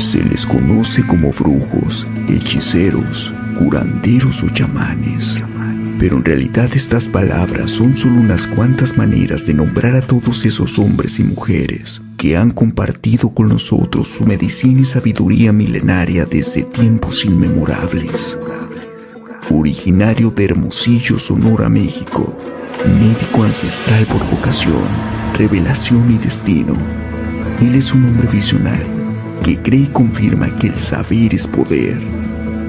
Se les conoce como brujos, hechiceros, curanderos o chamanes. Pero en realidad estas palabras son solo unas cuantas maneras de nombrar a todos esos hombres y mujeres que han compartido con nosotros su medicina y sabiduría milenaria desde tiempos inmemorables. Originario de Hermosillo, Sonora, México, médico ancestral por vocación, revelación y destino. Él es un hombre visionario que cree y confirma que el saber es poder.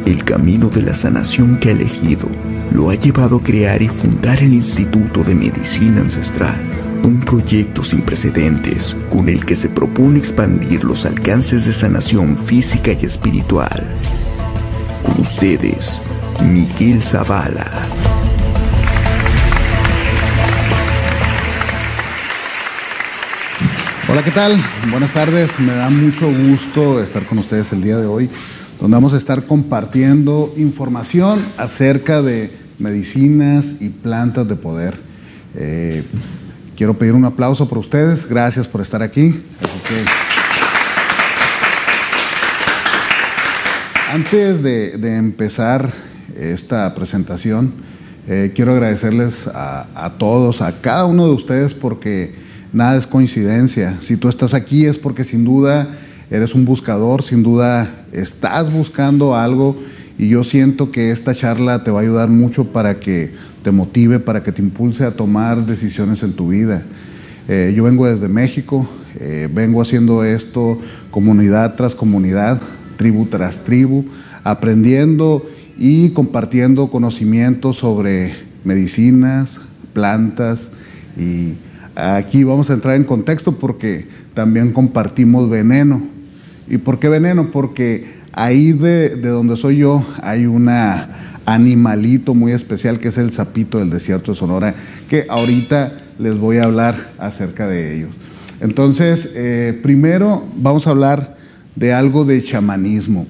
El camino de la sanación que ha elegido lo ha llevado a crear y fundar el Instituto de Medicina Ancestral, un proyecto sin precedentes con el que se propone expandir los alcances de sanación física y espiritual. Con ustedes, Miguel Zavala. Hola, ¿qué tal? Buenas tardes. Me da mucho gusto estar con ustedes el día de hoy, donde vamos a estar compartiendo información acerca de medicinas y plantas de poder. Eh, quiero pedir un aplauso por ustedes. Gracias por estar aquí. antes de, empezar esta presentación, eh, quiero agradecerles a todos, a cada uno de ustedes, porque nada es coincidencia. Si tú estás aquí es porque sin duda eres un buscador, sin duda estás buscando algo y yo siento que esta charla te va a ayudar mucho para que te motive, para que te impulse a tomar decisiones en tu vida. Eh, yo vengo desde México, eh, vengo haciendo esto comunidad tras comunidad, tribu tras tribu, aprendiendo y compartiendo conocimientos sobre medicinas, plantas y aquí vamos a entrar en contexto porque también compartimos veneno. ¿Y por qué veneno? Porque Ahí de, donde soy yo hay un animalito muy especial que es el sapito del desierto de Sonora, que ahorita les voy a hablar acerca de ellos. Entonces, eh, primero vamos a hablar de algo de chamanismo.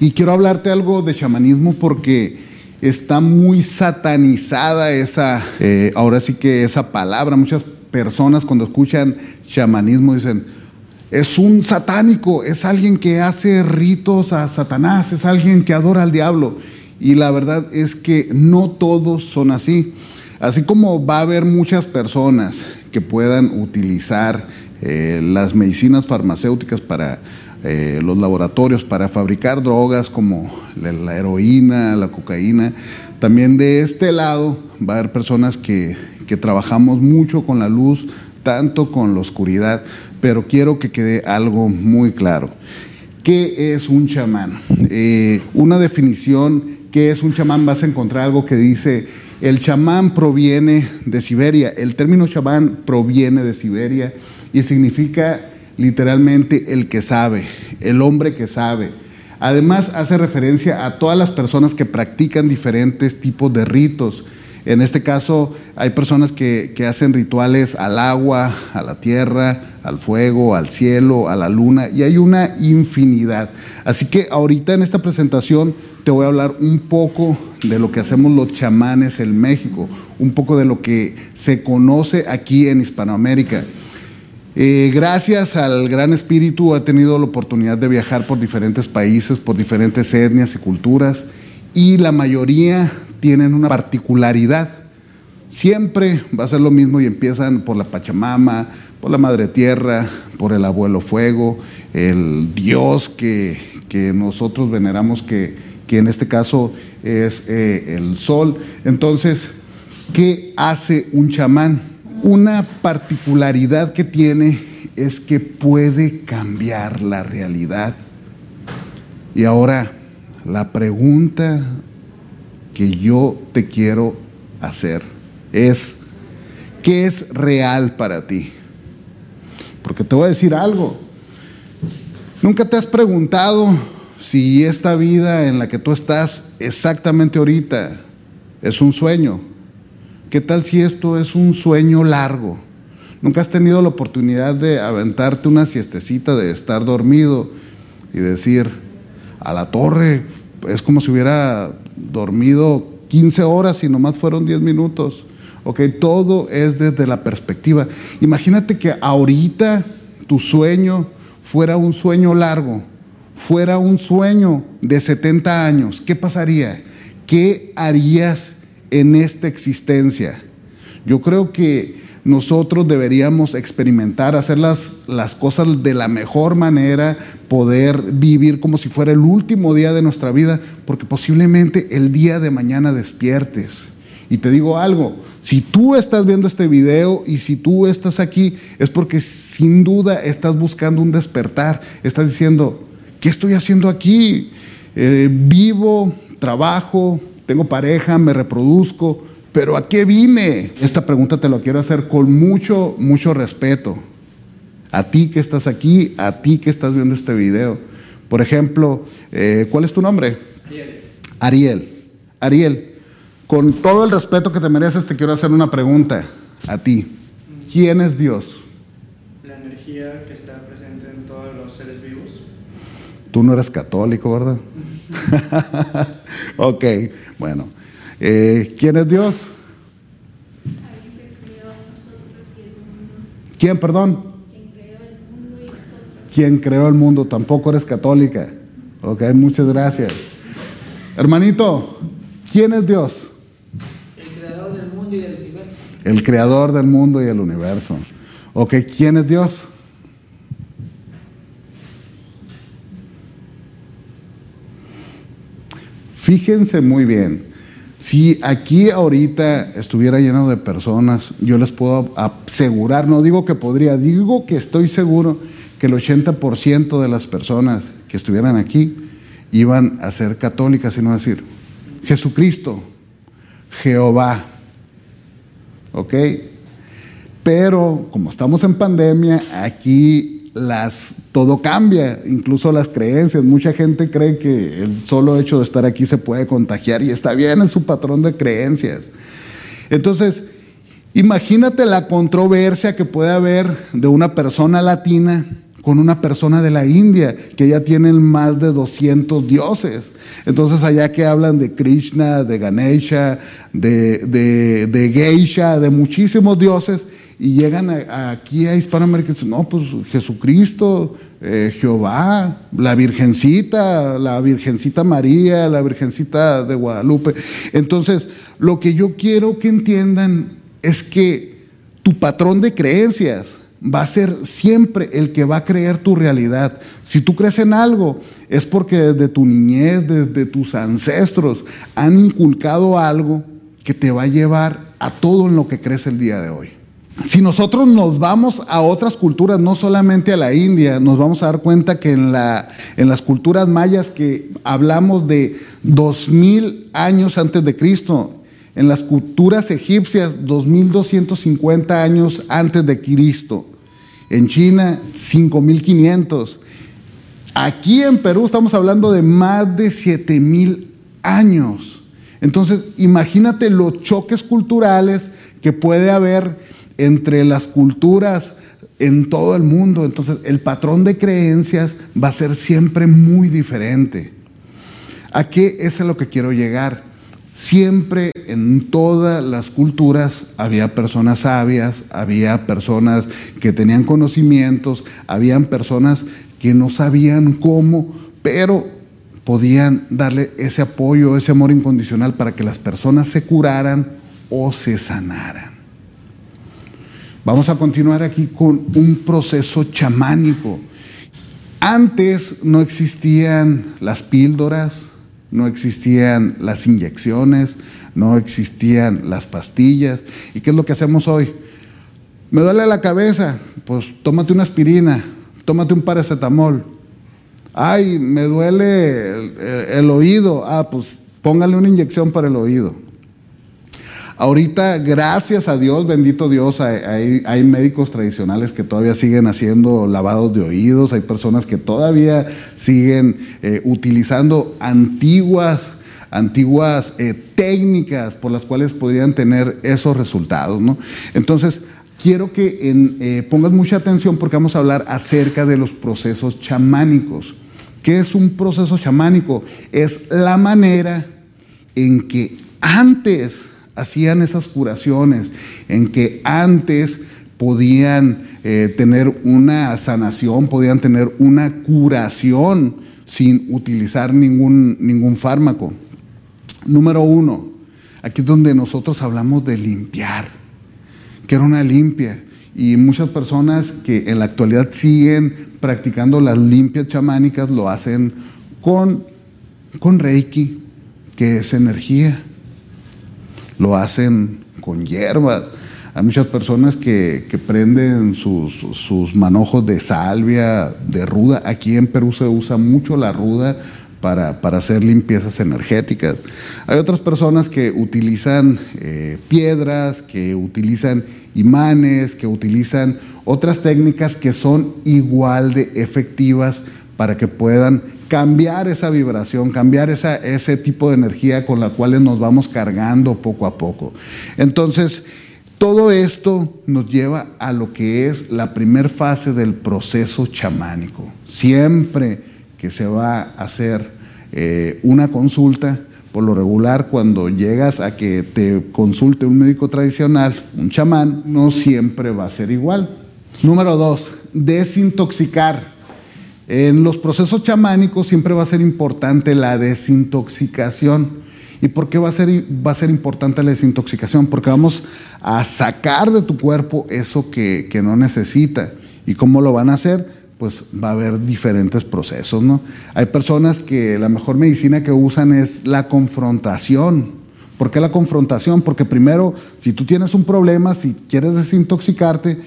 Y quiero hablarte algo de chamanismo porque está muy satanizada esa, eh, ahora sí que esa palabra. Muchas personas cuando escuchan chamanismo dicen, es un satánico, es alguien que hace ritos a Satanás, es alguien que adora al diablo. Y la verdad es que no todos son así. Así como va a haber muchas personas que puedan utilizar eh, las medicinas farmacéuticas para eh, los laboratorios, para fabricar drogas como la heroína, la cocaína, también de este lado va a haber personas que, que trabajamos mucho con la luz, tanto con la oscuridad, pero quiero que quede algo muy claro. ¿Qué es un chamán? Eh, una definición, ¿qué es un chamán? Vas a encontrar algo que dice, el chamán proviene de Siberia, el término chamán proviene de Siberia y significa literalmente el que sabe, el hombre que sabe. Además hace referencia a todas las personas que practican diferentes tipos de ritos, en este caso, hay personas que, hacen rituales al agua, a la tierra, al fuego, al cielo, a la luna, y hay una infinidad. Así que ahorita en esta presentación te voy a hablar un poco de lo que hacemos los chamanes en México, un poco de lo que se conoce aquí en Hispanoamérica. Eh, gracias al Gran Espíritu he tenido la oportunidad de viajar por diferentes países, por diferentes etnias y culturas, y la mayoría tienen una particularidad. Siempre va a ser lo mismo y empiezan por la Pachamama, por la Madre Tierra, por el Abuelo Fuego, el Dios que, nosotros veneramos, que, en este caso es eh, el Sol. Entonces, ¿qué hace un chamán? Una particularidad que tiene es que puede cambiar la realidad. Y ahora, la pregunta que yo te quiero hacer es, ¿qué es real para ti? Porque te voy a decir algo. ¿Nunca te has preguntado si esta vida en la que tú estás exactamente ahorita es un sueño? ¿Qué tal si esto es un sueño largo? ¿Nunca has tenido la oportunidad de aventarte una siestecita, de estar dormido y decir, a la torre, es como si hubiera dormido 15 horas y nomás fueron 10 minutos. Ok, todo es desde la perspectiva. Imagínate que ahorita tu sueño fuera un sueño largo. fuera un sueño de 70 años, ¿qué pasaría? ¿Qué harías en esta existencia? Yo creo que nosotros deberíamos experimentar, hacer las, las, cosas de la mejor manera, poder vivir como si fuera el último día de nuestra vida, porque posiblemente el día de mañana despiertes. Y te digo algo, si tú estás viendo este video y si tú estás aquí, es porque sin duda estás buscando un despertar, estás diciendo, ¿qué estoy haciendo aquí? Eh, vivo, trabajo, tengo pareja, me reproduzco, pero ¿a qué vine? Esta pregunta te lo quiero hacer con mucho, mucho respeto. A ti que estás aquí, a ti que estás viendo este video. Por ejemplo, eh, ¿cuál es tu nombre? Ariel. Ariel. Ariel, con todo el respeto que te mereces, te quiero hacer una pregunta a ti. ¿Quién es Dios? La energía que está presente en todos los seres vivos. Tú no eres católico, ¿verdad? ok, bueno. Eh, ¿Quién es Dios? ¿Quién, perdón? ¿Quién creó el mundo? Tampoco eres católica. Ok, muchas gracias. Hermanito, ¿quién es Dios? El creador del mundo y del universo. El creador del mundo y el universo. Ok, ¿quién es Dios? Fíjense muy bien. Si aquí ahorita estuviera lleno de personas, yo les puedo asegurar, no digo que podría, digo que estoy seguro que el 80% de las personas que estuvieran aquí iban a ser católicas, sino decir, Jesucristo, Jehová, ¿ok? Pero como estamos en pandemia, aquí las, todo cambia, incluso las creencias. Mucha gente cree que el solo hecho de estar aquí se puede contagiar y está bien, es su patrón de creencias. Entonces, imagínate la controversia que puede haber de una persona latina con una persona de la India, que ya tienen más de 200 dioses. Entonces allá que hablan de Krishna, de Ganesha, de, de, de Geisha, de muchísimos dioses, y llegan aquí a Hispanoamérica y dicen, no, pues Jesucristo, eh, Jehová, la Virgencita, la Virgencita María, la Virgencita de Guadalupe. Entonces, lo que yo quiero que entiendan es que tu patrón de creencias va a ser siempre el que va a creer tu realidad. Si tú crees en algo, es porque desde tu niñez, desde tus ancestros, han inculcado algo que te va a llevar a todo en lo que crees el día de hoy. Si nosotros nos vamos a otras culturas, no solamente a la India, nos vamos a dar cuenta que en, la, en las culturas mayas que hablamos de 2000 años antes de Cristo, en las culturas egipcias 2250 años antes de Cristo, en China 5500. Aquí en Perú estamos hablando de más de 7000 años. Entonces, imagínate los choques culturales que puede haber entre las culturas en todo el mundo. Entonces, el patrón de creencias va a ser siempre muy diferente. ¿A qué es a lo que quiero llegar? Siempre en todas las culturas había personas sabias, había personas que tenían conocimientos, habían personas que no sabían cómo, pero podían darle ese apoyo, ese amor incondicional para que las personas se curaran o se sanaran. Vamos a continuar aquí con un proceso chamánico. Antes no existían las píldoras, no existían las inyecciones, no existían las pastillas. ¿Y qué es lo que hacemos hoy? Me duele la cabeza, pues tómate una aspirina, tómate un paracetamol. Ay, me duele el, oído, ah, pues póngale una inyección para el oído. Ahorita, gracias a Dios, bendito Dios, hay, médicos tradicionales que todavía siguen haciendo lavados de oídos, hay personas que todavía siguen eh, utilizando antiguas, antiguas eh, técnicas por las cuales podrían tener esos resultados. ¿no? Entonces, quiero que eh, pongas mucha atención porque vamos a hablar acerca de los procesos chamánicos. ¿Qué es un proceso chamánico? Es la manera en que antes hacían esas curaciones, en que antes podían eh, tener una sanación, podían tener una curación sin utilizar ningún, ningún fármaco. Número uno, aquí es donde nosotros hablamos de limpiar, que era una limpia. Y muchas personas que en la actualidad siguen practicando las limpias chamánicas lo hacen con, con Reiki, que es energía. Lo hacen con hierbas. Hay muchas personas que, prenden sus, sus, manojos de salvia, de ruda. Aquí en Perú se usa mucho la ruda para, hacer limpiezas energéticas. Hay otras personas que utilizan eh, piedras, que utilizan imanes, que utilizan otras técnicas que son igual de efectivas para que puedan cambiar esa vibración, cambiar esa, ese tipo de energía con la cual nos vamos cargando poco a poco. Entonces, todo esto nos lleva a lo que es la primera fase del proceso chamánico. Siempre que se va a hacer eh, una consulta, por lo regular, cuando llegas a que te consulte un médico tradicional, un chamán, no siempre va a ser igual. Número dos, desintoxicar. En los procesos chamánicos siempre va a ser importante la desintoxicación. ¿Y por qué va a, ser, va a ser importante la desintoxicación? Porque vamos a sacar de tu cuerpo eso que, que no necesita. ¿Y cómo lo van a hacer? pues va a haber diferentes procesos, ¿no? Hay personas que la mejor medicina que usan es la confrontación. ¿Por qué la confrontación? Porque primero, si tú tienes un problema, si quieres desintoxicarte,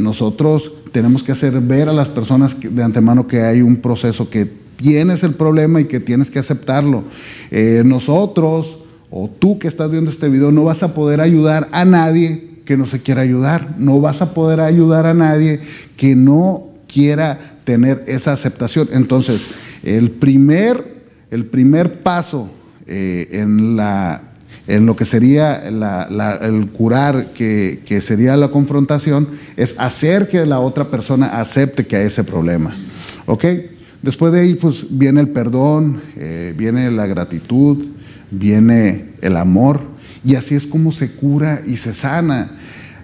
nosotros tenemos que hacer ver a las personas de antemano que hay un proceso, que tienes el problema y que tienes que aceptarlo. Eh, nosotros o tú que estás viendo este video no vas a poder ayudar a nadie que no se quiera ayudar, no vas a poder ayudar a nadie que no quiera tener esa aceptación. Entonces, el primer, el primer paso eh, en, la, en lo que sería el curar, que, sería la confrontación, es hacer que la otra persona acepte que hay ese problema. ¿Ok? Después de ahí, pues viene el perdón, eh, viene la gratitud, viene el amor, y así es como se cura y se sana.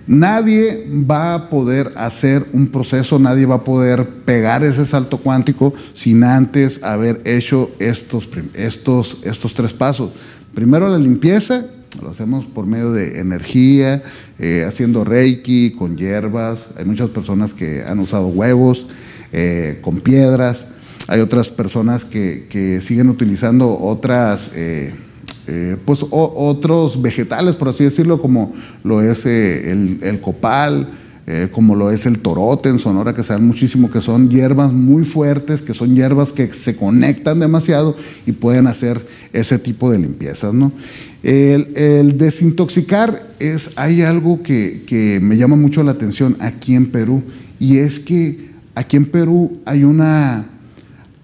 Nadie va a poder hacer un proceso, nadie va a poder pegar ese salto cuántico sin antes haber hecho estos, estos, estos tres pasos. Primero la limpieza, lo hacemos por medio de energía, eh, haciendo reiki, con hierbas. Hay muchas personas que han usado huevos, eh, con piedras. Hay otras personas que, siguen utilizando otras... Eh, pues otros vegetales, por así decirlo, como lo es el, copal, eh, como lo es el torote en Sonora, que se dan muchísimo, que son hierbas muy fuertes, que son hierbas que se conectan demasiado y pueden hacer ese tipo de limpiezas. ¿no? El, desintoxicar es, hay algo que, que me llama mucho la atención aquí en Perú, y es que aquí en Perú hay una,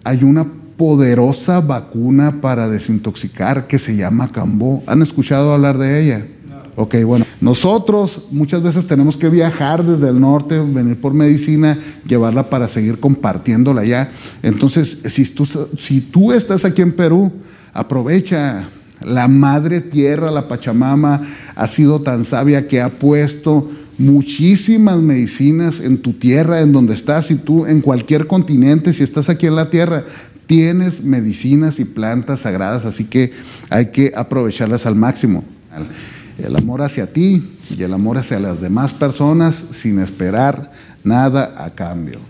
hay una poderosa vacuna para desintoxicar que se llama Cambó. ¿Han escuchado hablar de ella? Ok, bueno, nosotros muchas veces tenemos que viajar desde el norte, venir por medicina, llevarla para seguir compartiéndola allá. Entonces, si tú, si tú estás aquí en Perú, aprovecha. La madre tierra, la Pachamama, ha sido tan sabia que ha puesto muchísimas medicinas en tu tierra, en donde estás, y tú en cualquier continente, si estás aquí en la tierra, Tienes medicinas y plantas sagradas, así que hay que aprovecharlas al máximo. El amor hacia ti y el amor hacia las demás personas sin esperar nada a cambio.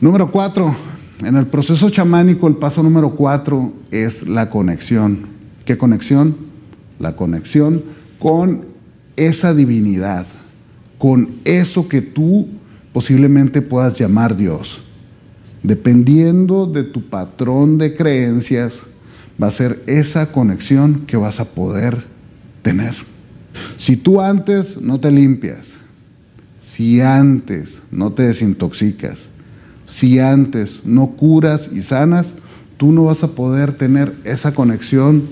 Número cuatro, en el proceso chamánico el paso número cuatro es la conexión. ¿Qué conexión? La conexión con esa divinidad, con eso que tú posiblemente puedas llamar Dios. Dependiendo de tu patrón de creencias, va a ser esa conexión que vas a poder tener. Si tú antes no te limpias, si antes no te desintoxicas, si antes no curas y sanas, tú no vas a poder tener esa conexión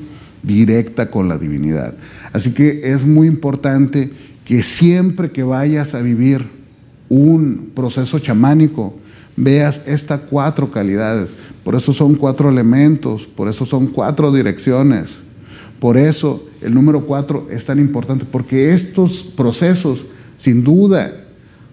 directa con la divinidad. Así que es muy importante que siempre que vayas a vivir un proceso chamánico, veas estas cuatro calidades. Por eso son cuatro elementos, por eso son cuatro direcciones. Por eso el número cuatro es tan importante, porque estos procesos, sin duda,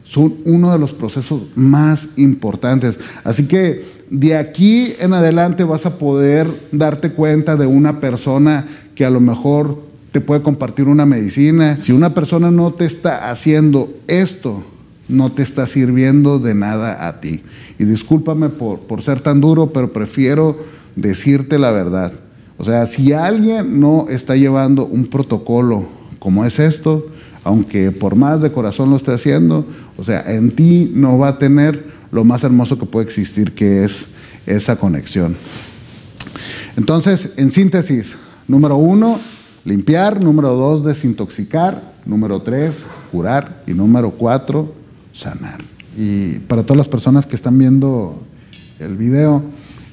son uno de los procesos más importantes. Así que de aquí en adelante vas a poder darte cuenta de una persona que a lo mejor te puede compartir una medicina. Si una persona no te está haciendo esto, no te está sirviendo de nada a ti. Y discúlpame por, por ser tan duro, pero prefiero decirte la verdad. O sea, si alguien no está llevando un protocolo como es esto, aunque por más de corazón lo esté haciendo, o sea, en ti no va a tener lo más hermoso que puede existir, que es esa conexión. Entonces, en síntesis, número uno, limpiar, número dos, desintoxicar, número tres, curar y número cuatro, sanar. Y para todas las personas que están viendo el video,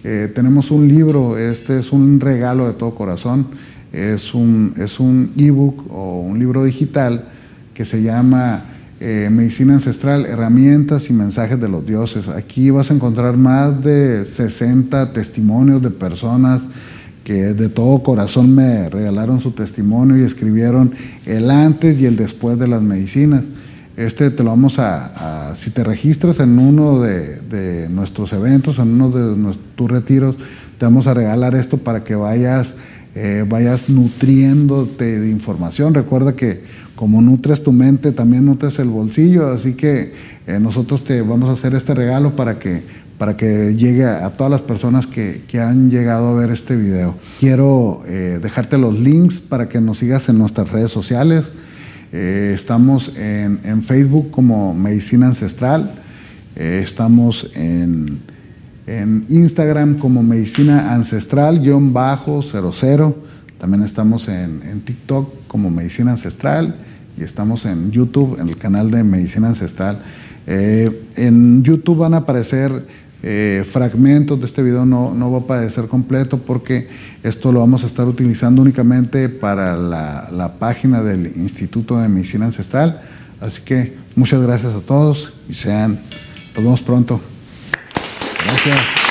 eh, tenemos un libro, este es un regalo de todo corazón, es un es un ebook o un libro digital que se llama eh, Medicina Ancestral, Herramientas y Mensajes de los Dioses. Aquí vas a encontrar más de 60 testimonios de personas que de todo corazón me regalaron su testimonio y escribieron el antes y el después de las medicinas. Este te lo vamos a, si te registras en uno de, nuestros eventos, en uno de tus retiros, te vamos a regalar esto para que vayas, eh, vayas nutriéndote de información. Recuerda que como nutres tu mente, también nutres el bolsillo, así que eh, nosotros te vamos a hacer este regalo para que, para que llegue a, todas las personas que, han llegado a ver este video. Quiero eh, dejarte los links para que nos sigas en nuestras redes sociales. Eh, estamos en, Facebook como Medicina Ancestral. Eh, estamos en, Instagram como Medicina Ancestral-00. También estamos en, TikTok como Medicina Ancestral. Y estamos en YouTube, en el canal de Medicina Ancestral. Eh, en YouTube van a aparecer eh, fragmentos de este video no, no va a aparecer completo porque esto lo vamos a estar utilizando únicamente para la, la página del Instituto de Medicina Ancestral. Así que muchas gracias a todos y sean, nos vemos pronto. Gracias.